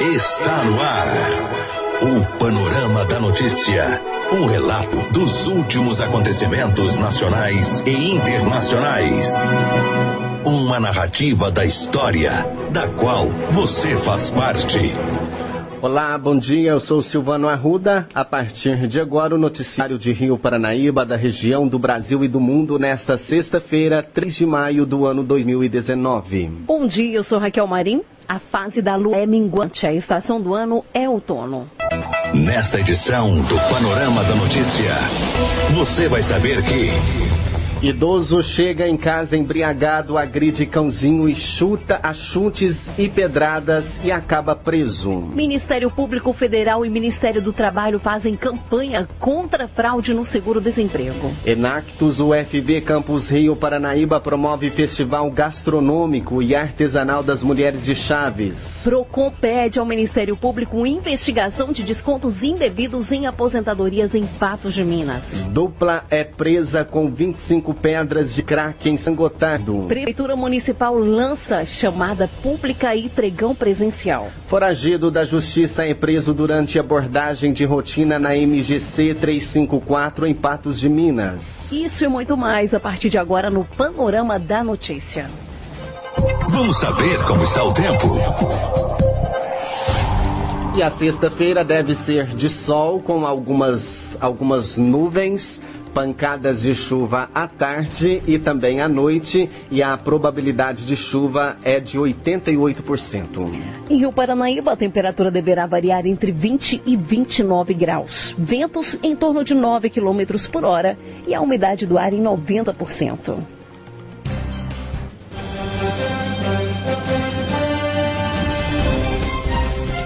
está no ar. O Panorama da Notícia. Um relato dos últimos acontecimentos nacionais e internacionais. Uma narrativa da história, da qual você faz parte. Olá, bom dia. Eu sou Silvano Arruda. A partir de agora, o noticiário de Rio Paranaíba, da região do Brasil e do mundo, nesta sexta-feira, 3 de maio do ano 2019. Bom dia, eu sou Raquel Marim. A fase da lua é minguante, a estação do ano é outono. Nesta edição do Panorama da Notícia, você vai saber que. Idoso chega em casa embriagado, agride cãozinho e chuta a chutes e pedradas e acaba preso. Ministério Público Federal e Ministério do Trabalho fazem campanha contra fraude no seguro-desemprego. Enactus UFB Campus Rio Paranaíba promove festival gastronômico e artesanal das mulheres de Chaves. Procon pede ao Ministério Público investigação de descontos indevidos em aposentadorias em Patos de Minas. Dupla é presa com 25 pedras de crack em Sangotardo. Prefeitura Municipal lança chamada pública e pregão presencial. Foragido da Justiça é preso durante abordagem de rotina na MGC 354 em Patos de Minas. Isso e muito mais a partir de agora no Panorama da Notícia. Vamos saber como está o tempo. E a sexta-feira deve ser de sol com algumas, algumas nuvens, pancadas de chuva à tarde e também à noite, e a probabilidade de chuva é de 88%. Em Rio Paranaíba, a temperatura deverá variar entre 20 e 29 graus. Ventos em torno de 9 km por hora e a umidade do ar em 90%.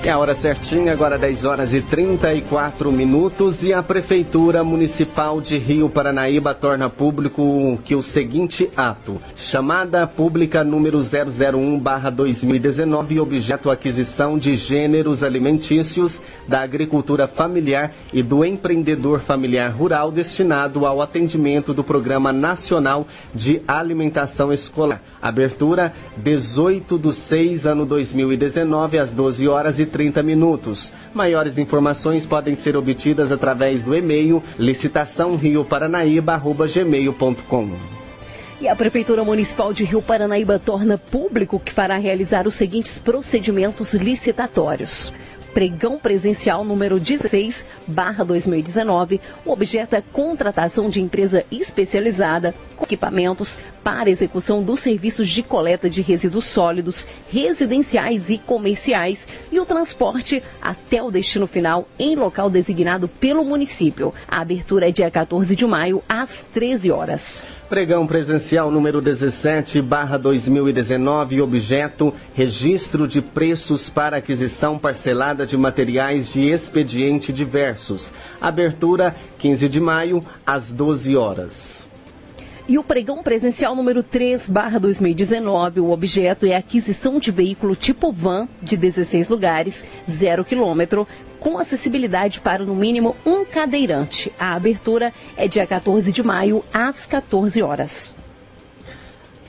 É a hora certinha, agora 10 horas e 34 minutos, e a Prefeitura Municipal de Rio Paranaíba torna público que o seguinte ato: chamada pública número 001/2019, objeto aquisição de gêneros alimentícios da agricultura familiar e do empreendedor familiar rural destinado ao atendimento do Programa Nacional de Alimentação Escolar. Abertura 18 de 6 ano 2019 às 12 horas e 30 minutos. Maiores informações podem ser obtidas através do e-mail licitaçãorioparanaíba.gmail.com. E a Prefeitura Municipal de Rio Paranaíba torna público que fará realizar os seguintes procedimentos licitatórios pregão presencial número 16, barra 2019. O objeto é contratação de empresa especializada com equipamentos para execução dos serviços de coleta de resíduos sólidos, residenciais e comerciais e o transporte até o destino final em local designado pelo município. A abertura é dia 14 de maio, às 13 horas. Pregão presencial número 17, barra 2019, objeto registro de preços para aquisição parcelada de materiais de expediente diversos. Abertura 15 de maio, às 12 horas. E o pregão presencial número 3, barra 2019, o objeto é a aquisição de veículo tipo van de 16 lugares, 0 quilômetro, com acessibilidade para no mínimo um cadeirante. A abertura é dia 14 de maio, às 14 horas.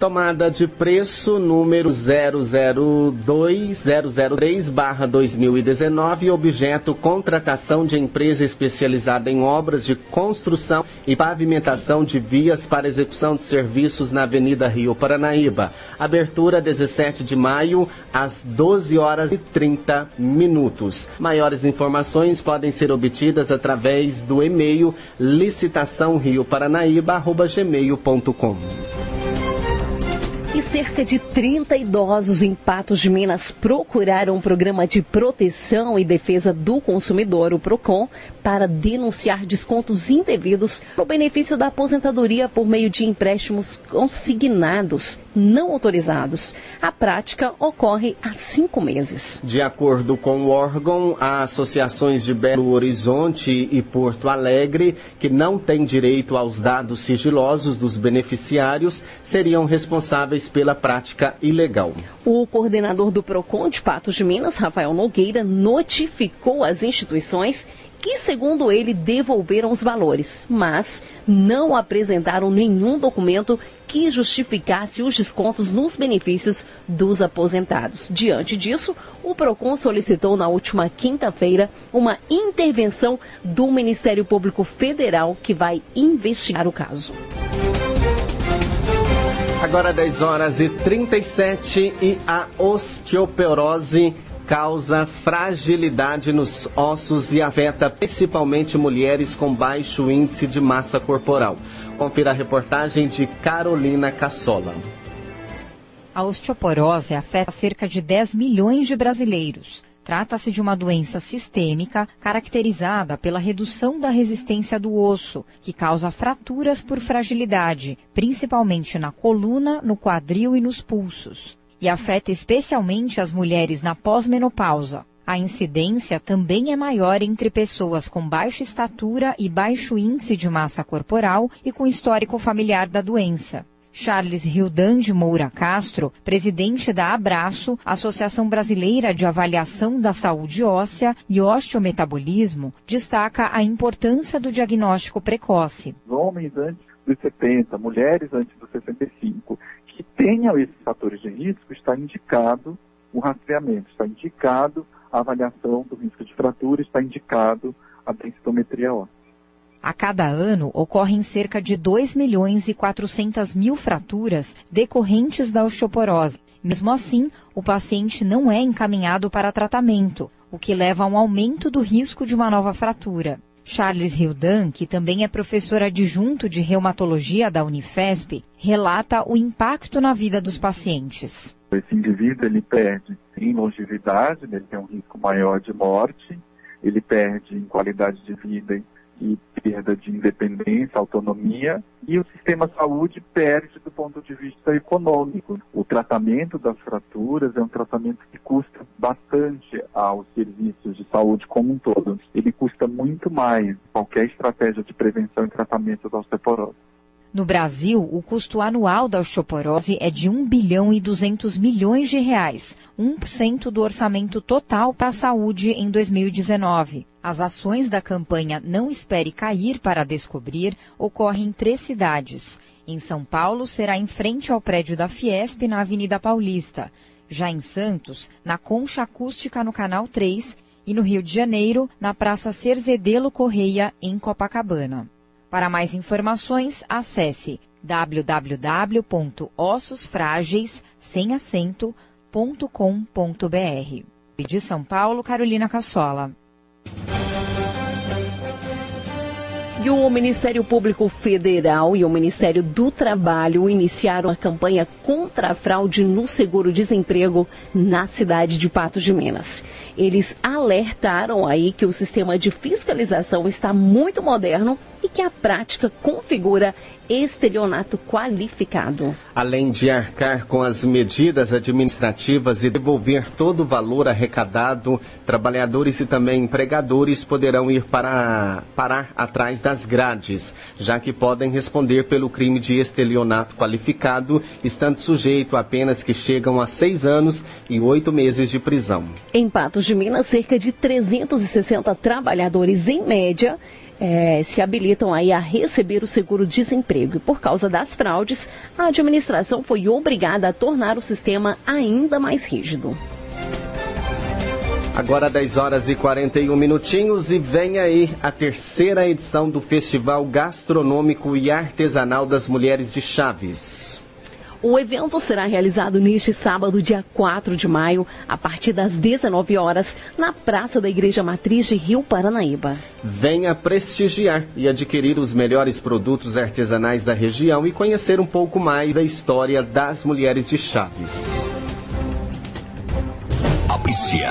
Tomada de preço número 002-003-2019, objeto contratação de empresa especializada em obras de construção e pavimentação de vias para execução de serviços na Avenida Rio Paranaíba. Abertura 17 de maio, às 12 horas e 30 minutos. Maiores informações podem ser obtidas através do e-mail licitaçãorioparanaíba.gmail.com e cerca de 30 idosos em Patos de Minas procuraram o programa de proteção e defesa do consumidor, o PROCON, para denunciar descontos indevidos no benefício da aposentadoria por meio de empréstimos consignados não autorizados. A prática ocorre há cinco meses. De acordo com o órgão, as associações de Belo Horizonte e Porto Alegre, que não têm direito aos dados sigilosos dos beneficiários, seriam responsáveis pela prática ilegal. O coordenador do PROCON de Patos de Minas, Rafael Nogueira, notificou as instituições que, segundo ele, devolveram os valores, mas não apresentaram nenhum documento que justificasse os descontos nos benefícios dos aposentados. Diante disso, o PROCON solicitou na última quinta-feira uma intervenção do Ministério Público Federal que vai investigar o caso. Agora 10 horas e 37 e a osteoporose causa fragilidade nos ossos e afeta principalmente mulheres com baixo índice de massa corporal. Confira a reportagem de Carolina Cassola. A osteoporose afeta cerca de 10 milhões de brasileiros. Trata-se de uma doença sistêmica caracterizada pela redução da resistência do osso, que causa fraturas por fragilidade, principalmente na coluna, no quadril e nos pulsos e afeta especialmente as mulheres na pós-menopausa. A incidência também é maior entre pessoas com baixa estatura e baixo índice de massa corporal e com histórico familiar da doença. Charles Rildan de Moura Castro, presidente da Abraço, Associação Brasileira de Avaliação da Saúde Óssea e Osteometabolismo, destaca a importância do diagnóstico precoce. Homens antes dos 70, mulheres antes dos 65 que tenham esses fatores de risco, está indicado o rastreamento, está indicado a avaliação do risco de fratura, está indicado a densitometria óssea. A cada ano ocorrem cerca de 2 milhões e 400 mil fraturas decorrentes da osteoporose. Mesmo assim, o paciente não é encaminhado para tratamento, o que leva a um aumento do risco de uma nova fratura. Charles Hildan, que também é professor adjunto de reumatologia da Unifesp, relata o impacto na vida dos pacientes. Esse indivíduo ele perde em longevidade, né, ele tem um risco maior de morte, ele perde em qualidade de vida e perda de independência, autonomia, e o sistema saúde perde do ponto de vista econômico. O tratamento das fraturas é um tratamento que custa bastante aos serviços de saúde como um todo. Ele custa muito mais qualquer estratégia de prevenção e tratamento da osteoporose. No Brasil, o custo anual da osteoporose é de 1 bilhão e 200 milhões de reais, 1% do orçamento total para a saúde em 2019. As ações da campanha Não Espere Cair para Descobrir ocorrem em três cidades. Em São Paulo, será em frente ao prédio da Fiesp, na Avenida Paulista. Já em Santos, na Concha Acústica, no Canal 3. E no Rio de Janeiro, na Praça Cerzedelo Correia, em Copacabana. Para mais informações, acesse www.ossosfrágeis.com.br. De São Paulo, Carolina Cassola. E o Ministério Público Federal e o Ministério do Trabalho iniciaram a campanha contra a fraude no seguro-desemprego na cidade de Patos de Minas. Eles alertaram aí que o sistema de fiscalização está muito moderno e que a prática configura estelionato qualificado. Além de arcar com as medidas administrativas e devolver todo o valor arrecadado, trabalhadores e também empregadores poderão ir para parar atrás das grades, já que podem responder pelo crime de estelionato qualificado, estando sujeito a penas que chegam a seis anos e oito meses de prisão. Em Patos de Minas, cerca de 360 trabalhadores em média é, se habilitam aí a receber o seguro-desemprego. E por causa das fraudes, a administração foi obrigada a tornar o sistema ainda mais rígido. Agora 10 horas e 41 minutinhos e vem aí a terceira edição do Festival Gastronômico e Artesanal das Mulheres de Chaves. O evento será realizado neste sábado, dia 4 de maio, a partir das 19 horas, na Praça da Igreja Matriz de Rio Paranaíba. Venha prestigiar e adquirir os melhores produtos artesanais da região e conhecer um pouco mais da história das mulheres de Chaves. Apícia.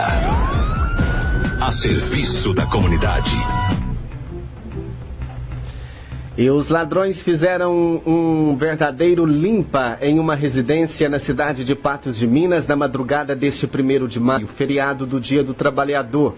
A serviço da comunidade. E os ladrões fizeram um verdadeiro limpa em uma residência na cidade de Patos de Minas na madrugada deste primeiro de maio, feriado do Dia do Trabalhador.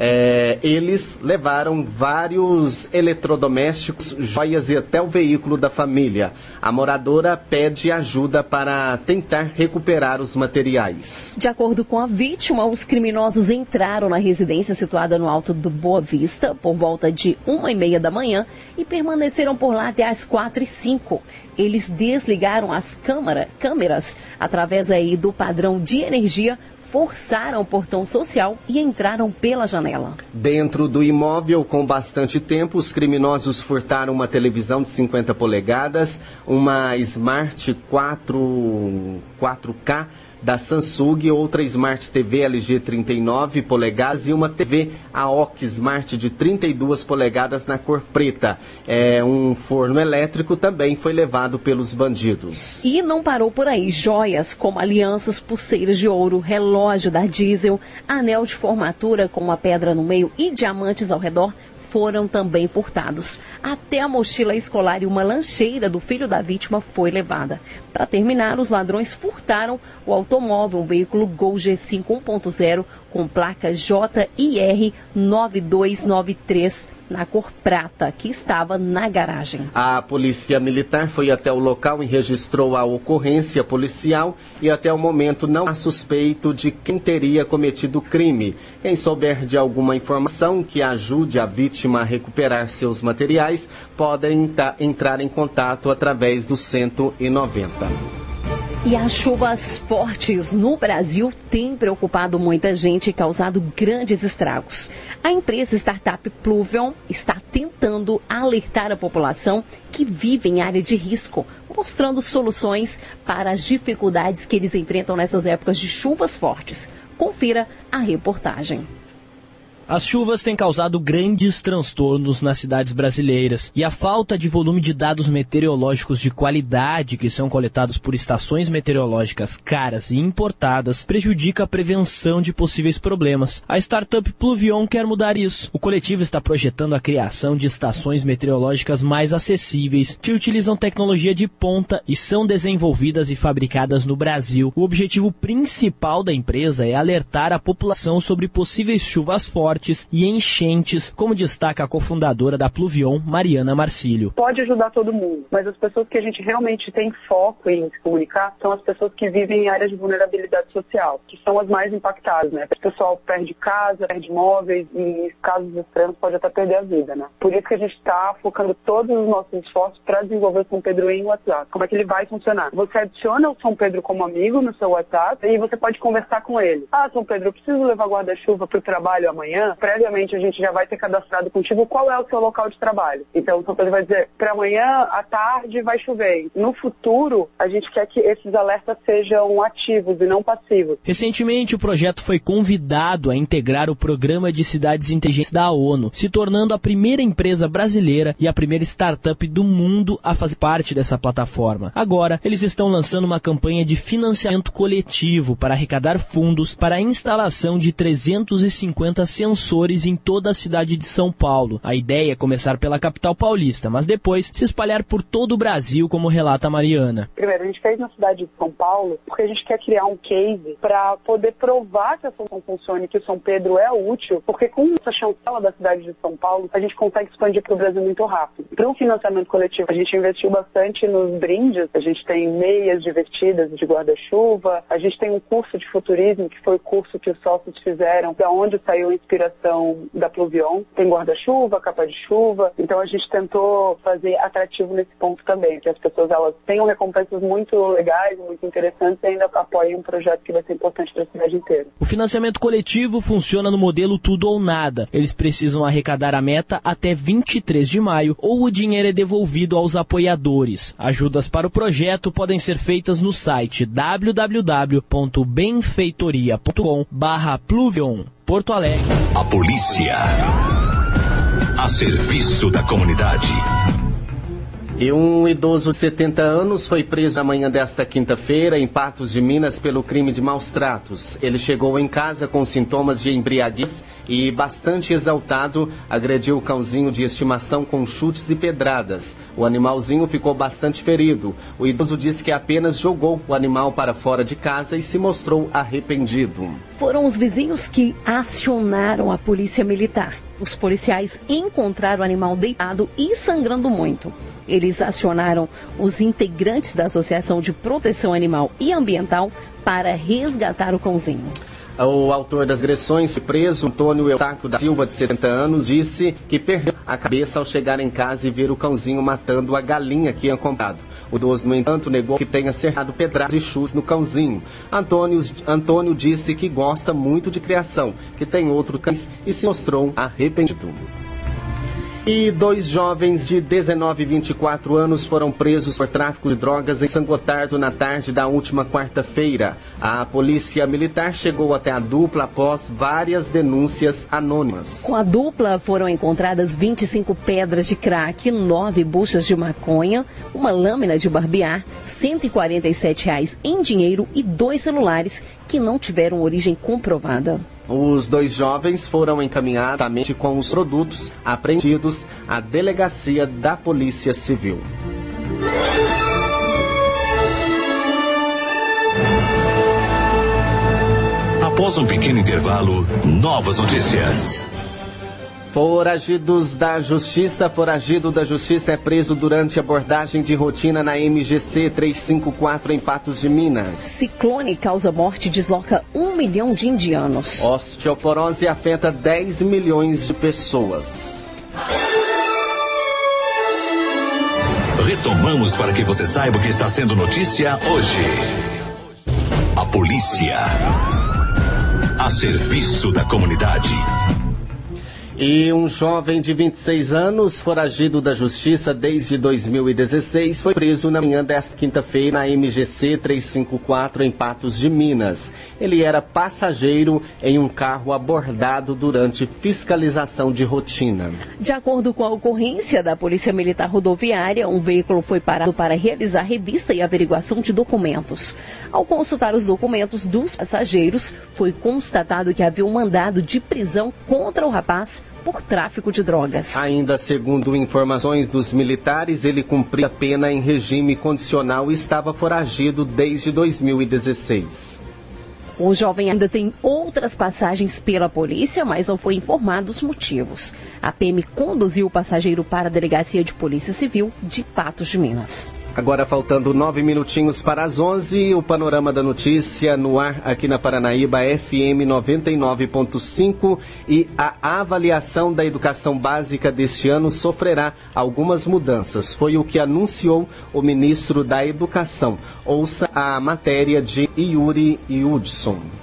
É, eles levaram vários eletrodomésticos, joias e até o veículo da família. A moradora pede ajuda para tentar recuperar os materiais. De acordo com a vítima, os criminosos entraram na residência situada no alto do Boa Vista por volta de uma e meia da manhã e permaneceram por lá até as quatro e cinco. Eles desligaram as câmara, câmeras através aí do padrão de energia forçaram o portão social e entraram pela janela. Dentro do imóvel, com bastante tempo, os criminosos furtaram uma televisão de 50 polegadas, uma Smart 4, 4K da Samsung, outra Smart TV LG 39 polegadas e uma TV AOC Smart de 32 polegadas na cor preta. É, um forno elétrico também foi levado pelos bandidos. E não parou por aí. Joias como alianças, pulseiras de ouro, relógio da diesel, anel de formatura com uma pedra no meio e diamantes ao redor foram também furtados. Até a mochila escolar e uma lancheira do filho da vítima foi levada. Para terminar, os ladrões furtaram o automóvel, um veículo Gol G5 1.0 com placa JIR 9293 na cor prata, que estava na garagem. A polícia militar foi até o local e registrou a ocorrência policial e até o momento não há suspeito de quem teria cometido o crime. Quem souber de alguma informação que ajude a vítima a recuperar seus materiais, podem entrar em contato através do 190. E as chuvas fortes no Brasil têm preocupado muita gente e causado grandes estragos. A empresa startup Pluvion está tentando alertar a população que vive em área de risco, mostrando soluções para as dificuldades que eles enfrentam nessas épocas de chuvas fortes. Confira a reportagem. As chuvas têm causado grandes transtornos nas cidades brasileiras e a falta de volume de dados meteorológicos de qualidade que são coletados por estações meteorológicas caras e importadas prejudica a prevenção de possíveis problemas. A startup Pluvion quer mudar isso. O coletivo está projetando a criação de estações meteorológicas mais acessíveis que utilizam tecnologia de ponta e são desenvolvidas e fabricadas no Brasil. O objetivo principal da empresa é alertar a população sobre possíveis chuvas fortes e enchentes, como destaca a cofundadora da Pluvion, Mariana Marcílio. Pode ajudar todo mundo, mas as pessoas que a gente realmente tem foco em se comunicar são as pessoas que vivem em áreas de vulnerabilidade social, que são as mais impactadas, né? O pessoal perde casa, perde imóveis e em casos extremos pode até perder a vida, né? Por isso que a gente está focando todos os nossos esforços para desenvolver São Pedro em WhatsApp. Como é que ele vai funcionar? Você adiciona o São Pedro como amigo no seu WhatsApp e você pode conversar com ele. Ah, São Pedro, eu preciso levar guarda-chuva para o trabalho amanhã? Previamente a gente já vai ter cadastrado contigo qual é o seu local de trabalho. Então, o Pedro vai dizer, para amanhã, à tarde, vai chover. No futuro, a gente quer que esses alertas sejam ativos e não passivos. Recentemente, o projeto foi convidado a integrar o Programa de Cidades Inteligentes da ONU, se tornando a primeira empresa brasileira e a primeira startup do mundo a fazer parte dessa plataforma. Agora, eles estão lançando uma campanha de financiamento coletivo para arrecadar fundos para a instalação de 350 sensores sensores em toda a cidade de São Paulo. A ideia é começar pela capital paulista, mas depois se espalhar por todo o Brasil, como relata a Mariana. Primeiro, a gente fez na cidade de São Paulo porque a gente quer criar um case para poder provar que a solução funciona e que o São Pedro é útil, porque com essa chancela da cidade de São Paulo, a gente consegue expandir para o Brasil muito rápido. Para um financiamento coletivo, a gente investiu bastante nos brindes, a gente tem meias divertidas de guarda-chuva, a gente tem um curso de futurismo, que foi o curso que os sócios fizeram, da onde saiu a inspiração da Pluvion. Tem guarda-chuva, capa de chuva. Então a gente tentou fazer atrativo nesse ponto também, que as pessoas elas tenham recompensas muito legais, muito interessantes e ainda apoiem um projeto que vai ser importante para a cidade inteira. O financiamento coletivo funciona no modelo tudo ou nada. Eles precisam arrecadar a meta até 23 de maio ou o dinheiro é devolvido aos apoiadores. Ajudas para o projeto podem ser feitas no site www.benfeitoria.com/pluvion. Porto Alegre. A polícia. A serviço da comunidade. E um idoso de 70 anos foi preso na manhã desta quinta-feira em Patos de Minas pelo crime de maus tratos. Ele chegou em casa com sintomas de embriaguez e, bastante exaltado, agrediu o cãozinho de estimação com chutes e pedradas. O animalzinho ficou bastante ferido. O idoso disse que apenas jogou o animal para fora de casa e se mostrou arrependido. Foram os vizinhos que acionaram a polícia militar. Os policiais encontraram o animal deitado e sangrando muito. Eles acionaram os integrantes da Associação de Proteção Animal e Ambiental para resgatar o cãozinho. O autor das agressões foi preso, Antônio Eustáquio da Silva, de 70 anos, disse que perdeu a cabeça ao chegar em casa e ver o cãozinho matando a galinha que tinha comprado. O idoso, no entanto, negou que tenha acertado pedradas e chutes no cãozinho. Antônio, Antônio disse que gosta muito de criação, que tem outro cães e se mostrou arrependido. E dois jovens de 19 e 24 anos foram presos por tráfico de drogas em São Gotardo na tarde da última quarta-feira. A polícia militar chegou até a dupla após várias denúncias anônimas. Com a dupla foram encontradas 25 pedras de crack, 9 buchas de maconha, uma lâmina de barbear, 147 reais em dinheiro e dois celulares que não tiveram origem comprovada. Os dois jovens foram encaminhados com os produtos apreendidos à delegacia da Polícia Civil. Após um pequeno intervalo, novas notícias. Foragidos da Justiça. Foragido da Justiça é preso durante abordagem de rotina na MGC 354 em Patos de Minas. Ciclone causa morte e desloca um milhão de indianos. Osteoporose afeta 10 milhões de pessoas. Retomamos para que você saiba o que está sendo notícia hoje. A polícia. A serviço da comunidade. E um jovem de 26 anos, foragido da justiça desde 2016, foi preso na manhã desta quinta-feira na MGC 354 em Patos de Minas. Ele era passageiro em um carro abordado durante fiscalização de rotina. De acordo com a ocorrência da Polícia Militar Rodoviária, um veículo foi parado para realizar revista e averiguação de documentos. Ao consultar os documentos dos passageiros, foi constatado que havia um mandado de prisão contra o rapaz por tráfico de drogas. Ainda segundo informações dos militares, ele cumpria pena em regime condicional e estava foragido desde 2016. O jovem ainda tem outras passagens pela polícia, mas não foi informado os motivos. A PM conduziu o passageiro para a Delegacia de Polícia Civil de Patos de Minas. Agora faltando nove minutinhos para as onze, o panorama da notícia no ar aqui na Paranaíba FM 99.5 e a avaliação da educação básica deste ano sofrerá algumas mudanças. Foi o que anunciou o ministro da Educação. Ouça a matéria de Yuri Hudson som.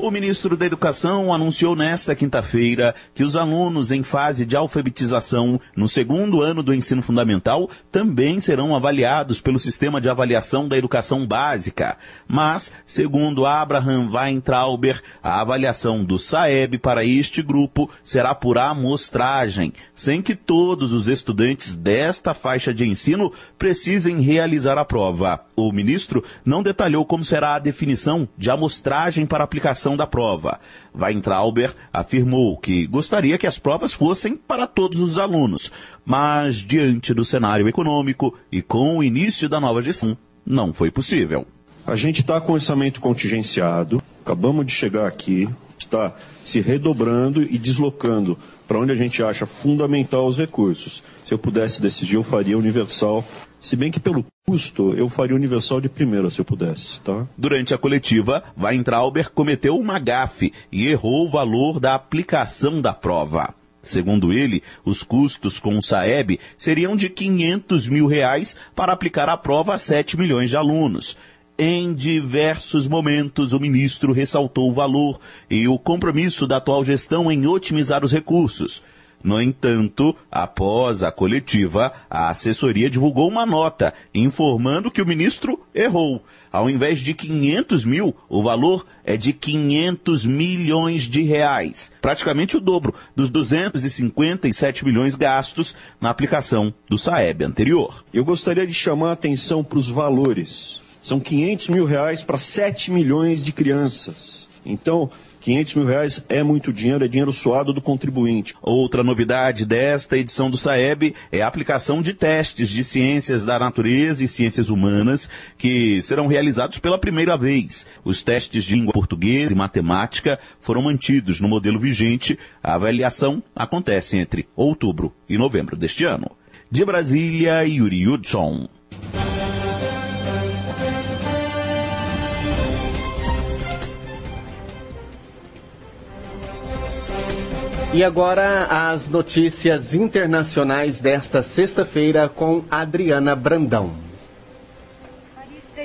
O ministro da Educação anunciou nesta quinta-feira que os alunos em fase de alfabetização no segundo ano do ensino fundamental também serão avaliados pelo sistema de avaliação da educação básica. Mas, segundo Abraham Weintrauber, a avaliação do SAEB para este grupo será por amostragem, sem que todos os estudantes desta faixa de ensino precisem realizar a prova. O ministro não detalhou como será a definição de amostragem para aplicação da prova. Weintrauber afirmou que gostaria que as provas fossem para todos os alunos, mas diante do cenário econômico e com o início da nova gestão, não foi possível. A gente está com orçamento contingenciado, acabamos de chegar aqui, está se redobrando e deslocando para onde a gente acha fundamental os recursos. Se eu pudesse decidir, eu faria universal se bem que pelo custo, eu faria universal de primeira se eu pudesse, tá? Durante a coletiva, Weintrauber cometeu uma gafe e errou o valor da aplicação da prova. Segundo ele, os custos com o Saeb seriam de 500 mil reais para aplicar a prova a 7 milhões de alunos. Em diversos momentos, o ministro ressaltou o valor e o compromisso da atual gestão em otimizar os recursos. No entanto, após a coletiva, a assessoria divulgou uma nota informando que o ministro errou. Ao invés de 500 mil, o valor é de 500 milhões de reais, praticamente o dobro dos 257 milhões gastos na aplicação do Saeb anterior. Eu gostaria de chamar a atenção para os valores. São 500 mil reais para 7 milhões de crianças. Então, 500 mil reais é muito dinheiro, é dinheiro suado do contribuinte. Outra novidade desta edição do SAEB é a aplicação de testes de ciências da natureza e ciências humanas que serão realizados pela primeira vez. Os testes de língua portuguesa e matemática foram mantidos no modelo vigente. A avaliação acontece entre outubro e novembro deste ano. De Brasília, Yuri Hudson. E agora as notícias internacionais desta sexta-feira com Adriana Brandão.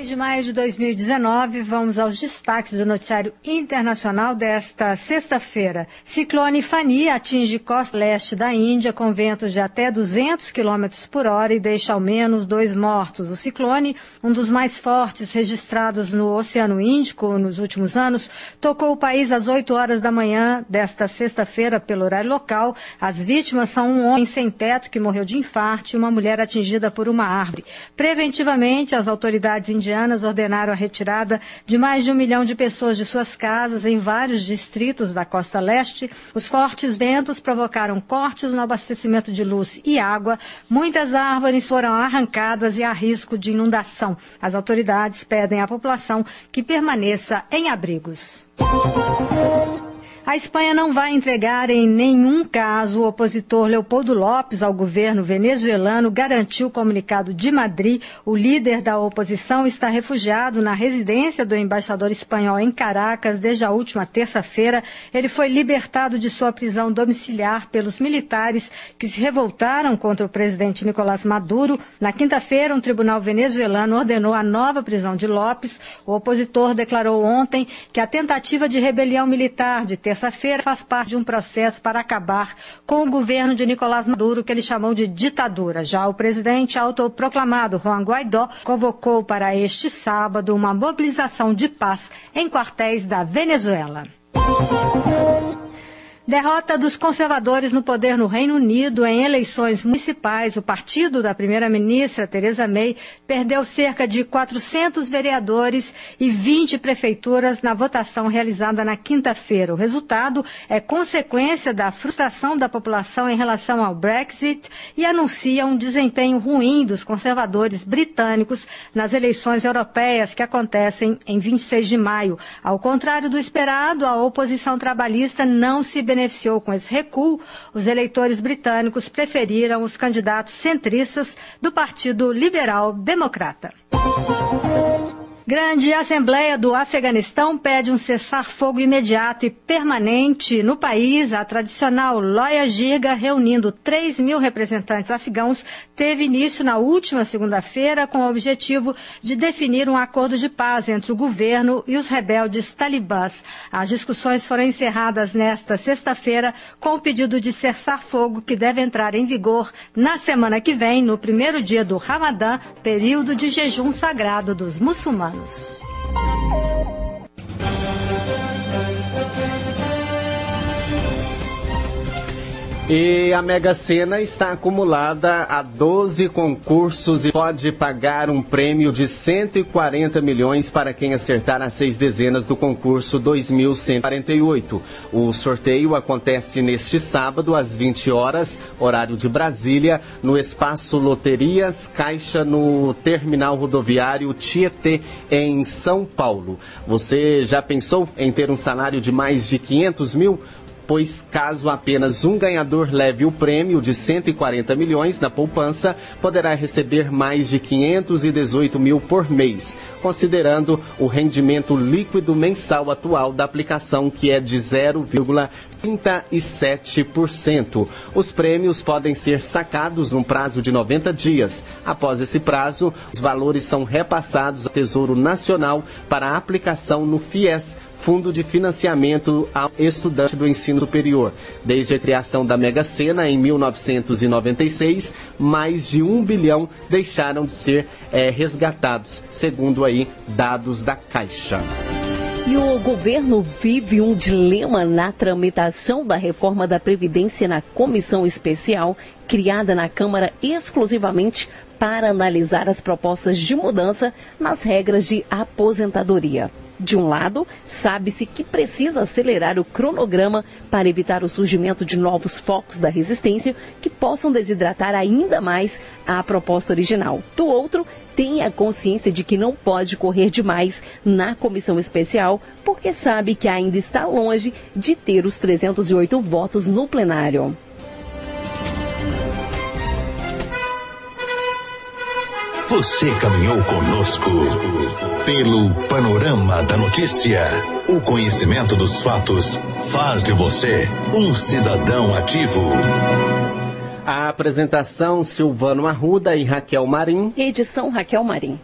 3 de maio de 2019, vamos aos destaques do noticiário internacional desta sexta-feira. Ciclone Fani atinge costa leste da Índia com ventos de até 200 km por hora e deixa ao menos dois mortos. O ciclone, um dos mais fortes registrados no Oceano Índico nos últimos anos, tocou o país às 8 horas da manhã desta sexta-feira pelo horário local. As vítimas são um homem sem teto que morreu de infarto e uma mulher atingida por uma árvore. Preventivamente, as autoridades indianas indianas ordenaram a retirada de mais de um milhão de pessoas de suas casas em vários distritos da costa leste. Os fortes ventos provocaram cortes no abastecimento de luz e água. Muitas árvores foram arrancadas e há risco de inundação. As autoridades pedem à população que permaneça em abrigos. A Espanha não vai entregar em nenhum caso o opositor Leopoldo Lopes ao governo venezuelano, garantiu o comunicado de Madrid. O líder da oposição está refugiado na residência do embaixador espanhol em Caracas desde a última terça-feira. Ele foi libertado de sua prisão domiciliar pelos militares que se revoltaram contra o presidente Nicolás Maduro. Na quinta-feira, um tribunal venezuelano ordenou a nova prisão de Lopes. O opositor declarou ontem que a tentativa de rebelião militar de ter terça-feira faz parte de um processo para acabar com o governo de Nicolás Maduro, que ele chamou de ditadura. Já o presidente autoproclamado Juan Guaidó convocou para este sábado uma mobilização de paz em quartéis da Venezuela. Derrota dos conservadores no poder no Reino Unido em eleições municipais. O partido da primeira-ministra Theresa May perdeu cerca de 400 vereadores e 20 prefeituras na votação realizada na quinta-feira. O resultado é consequência da frustração da população em relação ao Brexit e anuncia um desempenho ruim dos conservadores britânicos nas eleições europeias que acontecem em 26 de maio. Ao contrário do esperado, a oposição trabalhista não se beneficiou com esse recuo, os eleitores britânicos preferiram os candidatos centristas do Partido Liberal Democrata. Grande Assembleia do Afeganistão pede um cessar-fogo imediato e permanente no país. A tradicional Loya Giga, reunindo 3 mil representantes afegãos, teve início na última segunda-feira com o objetivo de definir um acordo de paz entre o governo e os rebeldes talibãs. As discussões foram encerradas nesta sexta-feira com o pedido de cessar-fogo que deve entrar em vigor na semana que vem, no primeiro dia do Ramadã, período de jejum sagrado dos muçulmanos anos. E a Mega Sena está acumulada a 12 concursos e pode pagar um prêmio de 140 milhões para quem acertar as seis dezenas do concurso 2148. O sorteio acontece neste sábado às 20 horas, horário de Brasília, no espaço Loterias Caixa no terminal rodoviário Tietê em São Paulo. Você já pensou em ter um salário de mais de 500 mil? Pois caso apenas um ganhador leve o prêmio de 140 milhões na poupança, poderá receber mais de 518 mil por mês, considerando o rendimento líquido mensal atual da aplicação, que é de 0,37%. Os prêmios podem ser sacados num prazo de 90 dias. Após esse prazo, os valores são repassados ao Tesouro Nacional para aplicação no FIES, Fundo de Financiamento ao Estudante do Ensino Superior. Desde a criação da Mega Sena em 1996, mais de um bilhão deixaram de ser é, resgatados, segundo aí dados da Caixa. E o governo vive um dilema na tramitação da reforma da Previdência na comissão especial criada na Câmara exclusivamente para analisar as propostas de mudança nas regras de aposentadoria. De um lado, sabe-se que precisa acelerar o cronograma para evitar o surgimento de novos focos da resistência que possam desidratar ainda mais a proposta original. Do outro, tem a consciência de que não pode correr demais na comissão especial, porque sabe que ainda está longe de ter os 308 votos no plenário. Você caminhou conosco pelo panorama da notícia. O conhecimento dos fatos faz de você um cidadão ativo. A apresentação Silvano Arruda e Raquel Marim. Edição Raquel Marim.